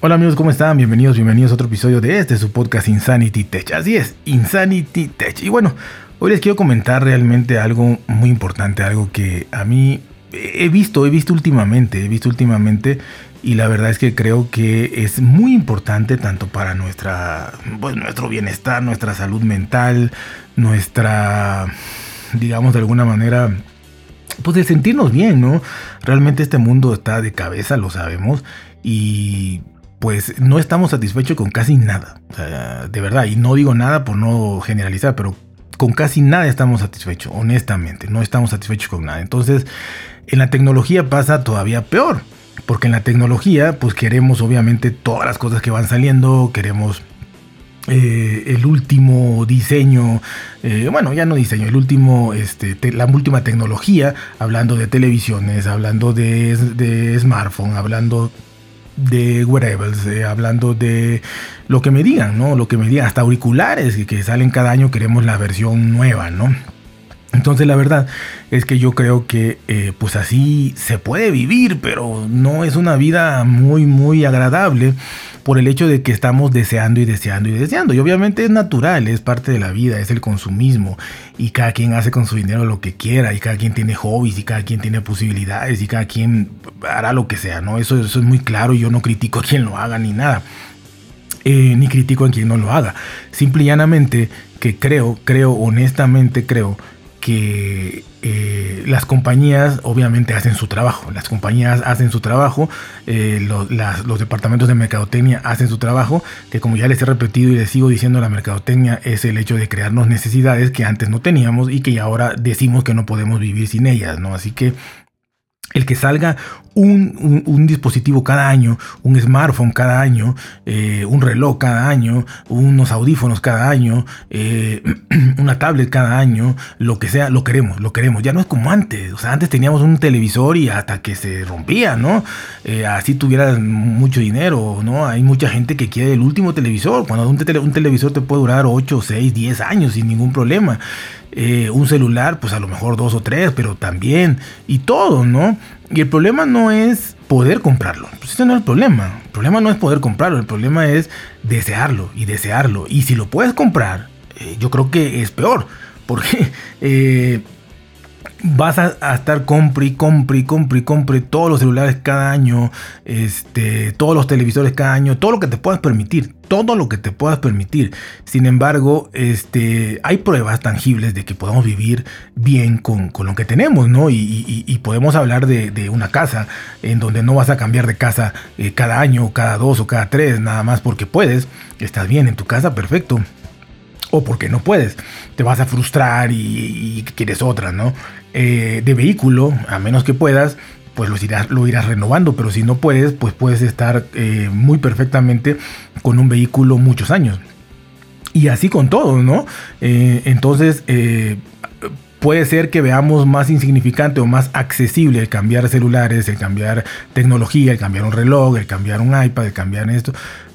Hola amigos, ¿cómo están? Bienvenidos, bienvenidos a otro episodio de este, su podcast Insanity Tech. Así es, Insanity Tech. Y bueno, hoy les quiero comentar realmente algo muy importante, algo que a mí he visto, he visto últimamente, he visto últimamente y la verdad es que creo que es muy importante tanto para nuestra, pues, nuestro bienestar, nuestra salud mental, nuestra, digamos de alguna manera, pues de sentirnos bien, ¿no? Realmente este mundo está de cabeza, lo sabemos, y pues no estamos satisfechos con casi nada. de verdad, y no digo nada por no generalizar, pero con casi nada estamos satisfechos, honestamente, no estamos satisfechos con nada. Entonces, en la tecnología pasa todavía peor, porque en la tecnología, pues queremos obviamente todas las cosas que van saliendo, queremos eh, el último diseño, eh, bueno, ya no diseño, el último, este, la última tecnología, hablando de televisiones, hablando de, de smartphone, hablando de wearables, eh, hablando de lo que me digan, ¿no? Lo que me digan, hasta auriculares que, salen cada año, queremos la versión nueva, ¿no? Entonces la verdad es que yo creo que eh, pues así se puede vivir, pero no es una vida muy muy agradable por el hecho de que estamos deseando y deseando y deseando. Y obviamente es natural, es parte de la vida, es el consumismo. Y cada quien hace con su dinero lo que quiera, y cada quien tiene hobbies, y cada quien tiene posibilidades, y cada quien hará lo que sea, ¿no? Eso, eso es muy claro, yo no critico a quien lo haga ni nada. Eh, ni critico a quien no lo haga. Simple y llanamente que creo, creo, honestamente creo que eh, las compañías obviamente hacen su trabajo, las compañías hacen su trabajo, eh, los departamentos de mercadotecnia hacen su trabajo, que como ya les he repetido y les sigo diciendo, la mercadotecnia es el hecho de crearnos necesidades que antes no teníamos y que ahora decimos que no podemos vivir sin ellas, ¿no? Así que el que salga un, dispositivo cada año, un smartphone cada año, eh, un reloj cada año, unos audífonos cada año, eh, una tablet cada año, lo que sea, lo queremos, lo queremos. Ya no es como antes. O sea, antes teníamos un televisor y hasta que se rompía, ¿no? Eh, así tuvieras mucho dinero, ¿no? Hay mucha gente que quiere el último televisor. Cuando un, un televisor te puede durar 8, 6, 10 años sin ningún problema. un celular, pues a lo mejor dos o tres, pero también, y todo, ¿no? Y el problema no es poder comprarlo. Pues ese no es el problema. El problema no es poder comprarlo. El problema es desearlo y desearlo. Y si lo puedes comprar, eh, yo creo que es peor. Porque eh, vas a, estar compre compre compre compre todos los celulares cada año, este, todos los televisores cada año, todo lo que te puedas permitir, todo lo que te puedas permitir. Sin embargo, este, hay pruebas tangibles de que podemos vivir bien con, lo que tenemos, ¿no? Y, podemos hablar de, una casa en donde no vas a cambiar de casa eh, cada año, cada dos o cada tres, nada más porque puedes. Estás bien en tu casa, perfecto o porque no puedes. Te vas a frustrar y, quieres otra, ¿no? Eh, de vehículo, a menos que puedas, pues lo irás, lo irás renovando, pero si no puedes, pues puedes estar eh, muy perfectamente con un vehículo muchos años. Y así con todo, ¿no? Eh, entonces, puede ser que veamos más insignificante o más accesible el cambiar celulares, el cambiar tecnología, el cambiar un reloj, el cambiar un iPad, el cambiar esto.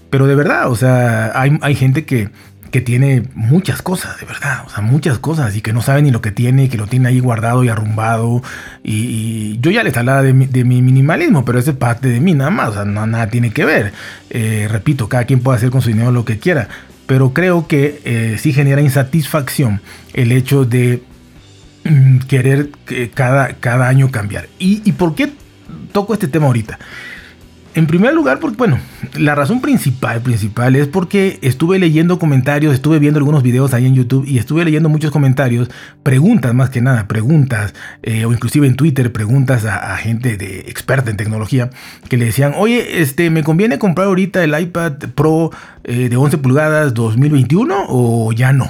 Pero de verdad, o sea, hay, hay gente que que tiene muchas cosas, de verdad, o sea, muchas cosas y que no sabe ni lo que tiene y que lo tiene ahí guardado y arrumbado. Y, yo ya les hablaba de mi, minimalismo, pero ese es parte de mí nada más, o sea, no, nada tiene que ver. Eh, repito, cada quien puede hacer con su dinero lo que quiera, pero creo que eh, sí genera insatisfacción el hecho de mm, querer que cada, cada año cambiar. ¿Y, ¿Y por qué toco este tema ahorita? En primer lugar, porque, bueno, la razón principal, principal es porque estuve leyendo comentarios, estuve viendo algunos videos ahí en YouTube y estuve leyendo muchos comentarios, preguntas más que nada, preguntas, eh, o inclusive en Twitter, preguntas a, gente de experta en tecnología que le decían, oye, este, ¿me conviene comprar ahorita el iPad Pro eh, de 11 pulgadas 2021 o ya no?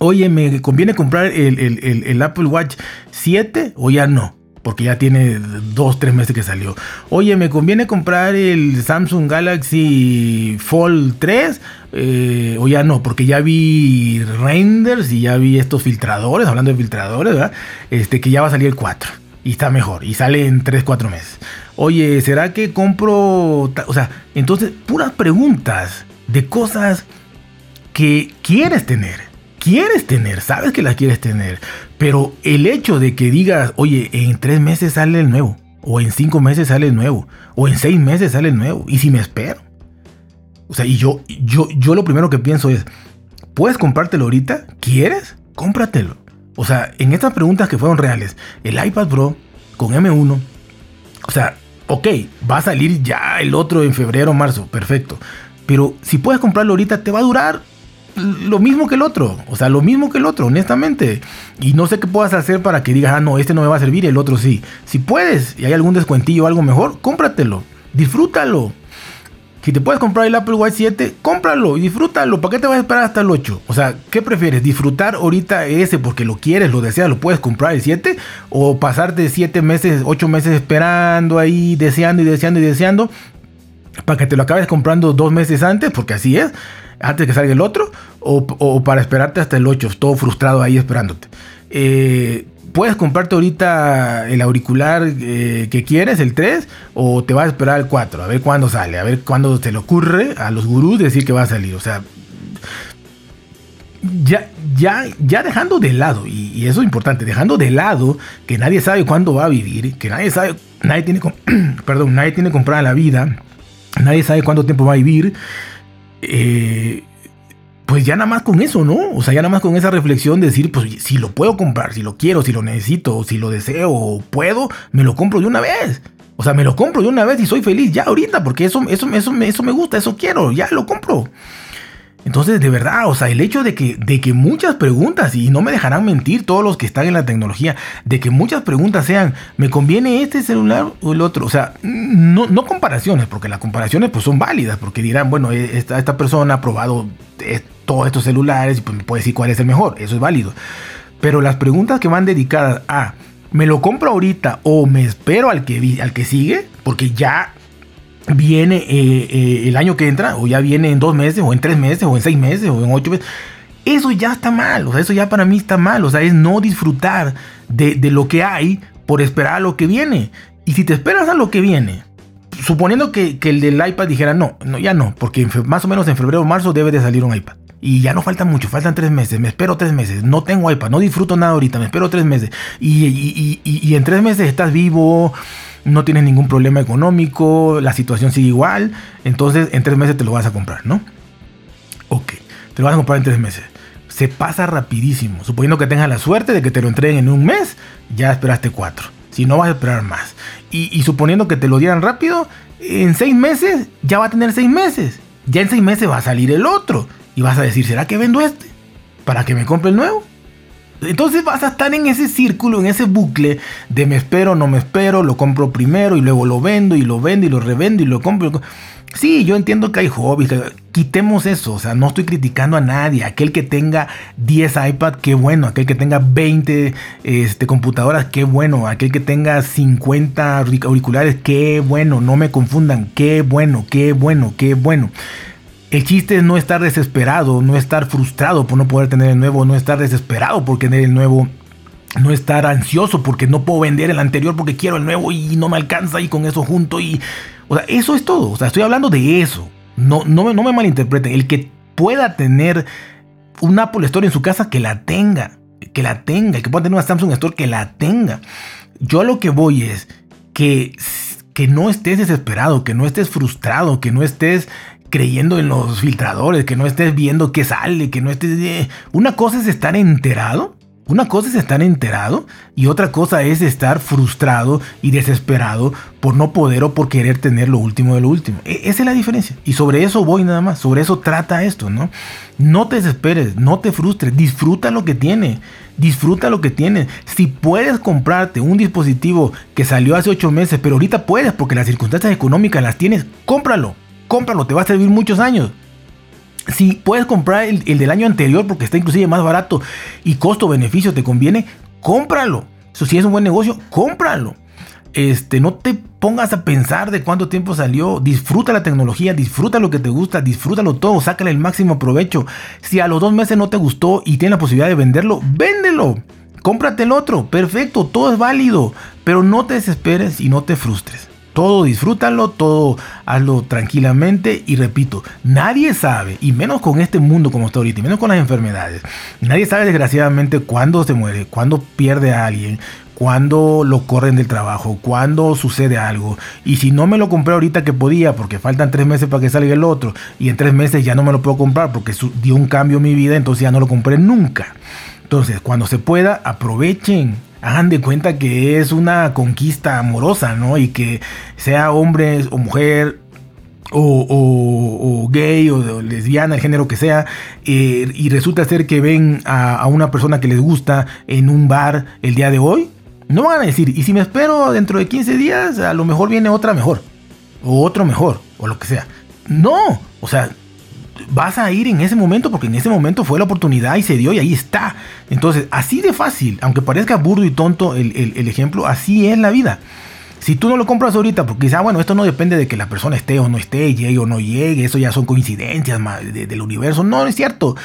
Oye, ¿me conviene comprar el, el Apple Watch 7 o ya no? Porque ya tiene dos, tres meses que salió. Oye, me conviene comprar el Samsung Galaxy Fold 3 eh, o ya no, porque ya vi renders y ya vi estos filtradores, hablando de filtradores, ¿verdad? Este, que ya va a salir el 4 y está mejor y sale en 3, 4 meses. Oye, ¿será que compro? O sea, entonces, puras preguntas de cosas que quieres tener quieres tener, sabes que las quieres tener, pero el hecho de que digas, oye, en tres meses sale el nuevo, O en cinco meses sale el nuevo. O en seis meses sale el nuevo. ¿Y si me espero? O sea, y yo, yo, yo lo primero que pienso es, ¿puedes comprártelo ahorita? ¿Quieres? Cómpratelo. O sea, en estas preguntas que fueron reales, el iPad Pro con M1, o sea, ok, va a salir ya el otro en febrero o marzo, perfecto. Pero si puedes comprarlo ahorita, te va a durar lo mismo que el otro. O sea, lo mismo que el otro, honestamente. Y no sé qué puedas hacer para que digas, ah, no, este no me va a servir, el otro sí. Si puedes y hay algún descuentillo o algo mejor, cómpratelo. Disfrútalo. Si te puedes comprar el Apple Watch 7, cómpralo y disfrútalo. ¿Para qué te vas a esperar hasta el 8? O sea, ¿qué prefieres? ¿Disfrutar ahorita ese porque lo quieres, lo deseas, lo puedes comprar el 7? ¿O pasarte 7 meses, 8 meses esperando ahí, deseando y deseando y deseando? Para que te lo acabes comprando dos meses antes, porque así es, antes que salga el otro, o, para esperarte hasta el 8, todo frustrado ahí esperándote. Eh, puedes comprarte ahorita el auricular eh, que quieres, el 3, o te vas a esperar el 4, a ver cuándo sale, a ver cuándo te le ocurre a los gurús decir que va a salir. O sea, ya, ya, ya dejando de lado, y, eso es importante, dejando de lado que nadie sabe cuándo va a vivir, que nadie sabe, nadie tiene, perdón, nadie tiene comprada la vida, nadie sabe cuánto tiempo va a vivir. Eh, pues ya nada más con eso, ¿no? O sea, ya nada más con esa reflexión de decir, pues si lo puedo comprar, si lo quiero, si lo necesito, si lo deseo o puedo, me lo compro de una vez. O sea, me lo compro de una vez y soy feliz ya ahorita, porque eso, eso, eso, eso me gusta, eso quiero, ya lo compro. Entonces, de verdad, o sea, el hecho de que, de que muchas preguntas, y no me dejarán mentir todos los que están en la tecnología, de que muchas preguntas sean, ¿me conviene este celular o el otro? O sea, no, comparaciones, porque las comparaciones pues son válidas, porque dirán, bueno, esta, esta persona ha probado todos estos celulares y pues me puede decir cuál es el mejor, eso es válido. Pero las preguntas que van dedicadas a, ¿me lo compro ahorita o me espero al que, al que sigue? Porque ya viene eh, eh, el año que entra, o ya viene en dos meses, o en tres meses, o en seis meses, o en ocho meses. Eso ya está mal, o sea, eso ya para mí está mal, o sea, es no disfrutar de, lo que hay por esperar a lo que viene. Y si te esperas a lo que viene, suponiendo que, el del iPad dijera no, no, ya no, porque más o menos en febrero o marzo debe de salir un iPad. Y ya no falta mucho, faltan tres meses, me espero tres meses, no tengo iPad, no disfruto nada ahorita, me espero tres meses. Y, y en tres meses estás vivo, no tienes ningún problema económico, la situación sigue igual, entonces en tres meses te lo vas a comprar, ¿no? Ok, te lo vas a comprar en tres meses. Se pasa rapidísimo. Suponiendo que tengas la suerte de que te lo entreguen en un mes, ya esperaste cuatro. Si no, vas a esperar más. Y, suponiendo que te lo dieran rápido, en seis meses ya va a tener seis meses. Ya en seis meses va a salir el otro. Y vas a decir, ¿será que vendo este? ¿Para que me compre el nuevo? Entonces vas a estar en ese círculo, en ese bucle de me espero, no me espero, lo compro primero y luego lo vendo y lo vendo y lo revendo y lo compro. Sí, yo entiendo que hay hobbies, quitemos eso, o sea, no estoy criticando a nadie, aquel que tenga 10 iPad, qué bueno, aquel que tenga 20 este, computadoras, qué bueno, aquel que tenga 50 auriculares, qué bueno, no me confundan, qué bueno, qué bueno, qué bueno. El chiste es no estar desesperado, no estar frustrado por no poder tener el nuevo, no estar desesperado por tener el nuevo, no estar ansioso porque no puedo vender el anterior porque quiero el nuevo y no me alcanza y con eso junto y... O sea, eso es todo. O sea, estoy hablando de eso. No, no, me, no me malinterpreten. El que pueda tener un Apple Store en su casa, que la tenga. Que la tenga. El que pueda tener una Samsung Store, que la tenga. Yo a lo que voy es que, que no estés desesperado, que no estés frustrado, que no estés creyendo en los filtradores, que no estés viendo qué sale, que no estés... Una cosa es estar enterado, una cosa es estar enterado y otra cosa es estar frustrado y desesperado por no poder o por querer tener lo último de lo último. E, esa es la diferencia. Y sobre eso voy nada más, sobre eso trata esto, ¿no? No te desesperes, no te frustres, disfruta lo que tiene, disfruta lo que tienes. Si puedes comprarte un dispositivo que salió hace ocho meses, pero ahorita puedes porque las circunstancias económicas las tienes, cómpralo cómpralo, te va a servir muchos años. Si puedes comprar el, del año anterior porque está inclusive más barato y costo-beneficio te conviene, cómpralo. Si es un buen negocio, cómpralo. Este, no te pongas a pensar de cuánto tiempo salió. Disfruta la tecnología, disfruta lo que te gusta, disfrútalo todo, sácale el máximo provecho. Si a los dos meses no te gustó y tienes la posibilidad de venderlo, véndelo. Cómprate el otro, perfecto, todo es válido. Pero no te desesperes y no te frustres. Todo disfrútalo, todo hazlo tranquilamente y repito, nadie sabe, y menos con este mundo como está ahorita, y menos con las enfermedades, nadie sabe desgraciadamente cuándo se muere, cuándo pierde a alguien, cuándo lo corren del trabajo, cuándo sucede algo. Y si no me lo compré ahorita que podía, porque faltan tres meses para que salga el otro, y en tres meses ya no me lo puedo comprar porque dio un cambio en mi vida, entonces ya no lo compré nunca. Entonces, cuando se pueda, aprovechen, hagan de cuenta que es una conquista amorosa, ¿no? Y que sea hombre o mujer o, gay o lesbiana, el género que sea, eh, y resulta ser que ven a, una persona que les gusta en un bar el día de hoy, no van a decir, y si me espero dentro de 15 días, a lo mejor viene otra mejor, o otro mejor, o lo que sea. No, o sea, vas a ir en ese momento porque en ese momento fue la oportunidad y se dio y ahí está. Entonces, así de fácil, aunque parezca burdo y tonto el, ejemplo, así es la vida. Si tú no lo compras ahorita porque dices, ah, bueno, esto no depende de que la persona esté o no esté, llegue o no llegue, eso ya son coincidencias del universo. No, es cierto.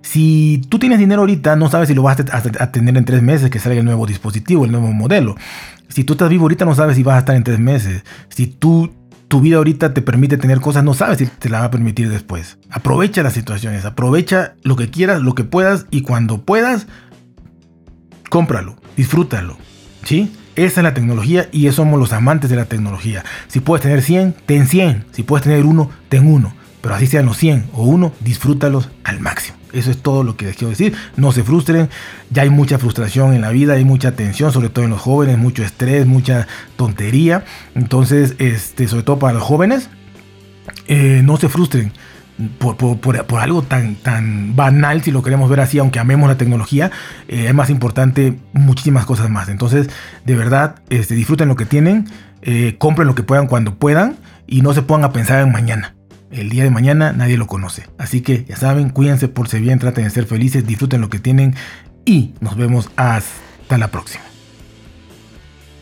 Si tú tienes dinero ahorita, no sabes si lo vas a tener en tres meses que salga el nuevo dispositivo, el nuevo modelo. Si tú estás vivo ahorita, no sabes si vas a estar en tres meses. Si tú tu vida ahorita te permite tener cosas, no sabes si te la va a permitir después. Aprovecha las situaciones, aprovecha lo que quieras, lo que puedas y cuando puedas, cómpralo, disfrútalo. ¿Sí? Esa es la tecnología y somos los amantes de la tecnología. Si puedes tener 100, ten 100. Si puedes tener uno, ten uno. Pero así sean los 100 o uno, disfrútalos al máximo. Eso es todo lo que les quiero decir. No se frustren. Ya hay mucha frustración en la vida, hay mucha tensión, sobre todo en los jóvenes, mucho estrés, mucha tontería. Entonces, este, sobre todo para los jóvenes, eh, no se frustren. Por, algo tan, tan banal, si lo queremos ver así, aunque amemos la tecnología, eh, es más importante muchísimas cosas más. Entonces, de verdad, este, disfruten lo que tienen, eh, compren lo que puedan cuando puedan y no se pongan a pensar en mañana. El día de mañana nadie lo conoce. Así que ya saben, cuídense por si bien, traten de ser felices, disfruten lo que tienen y nos vemos hasta la próxima.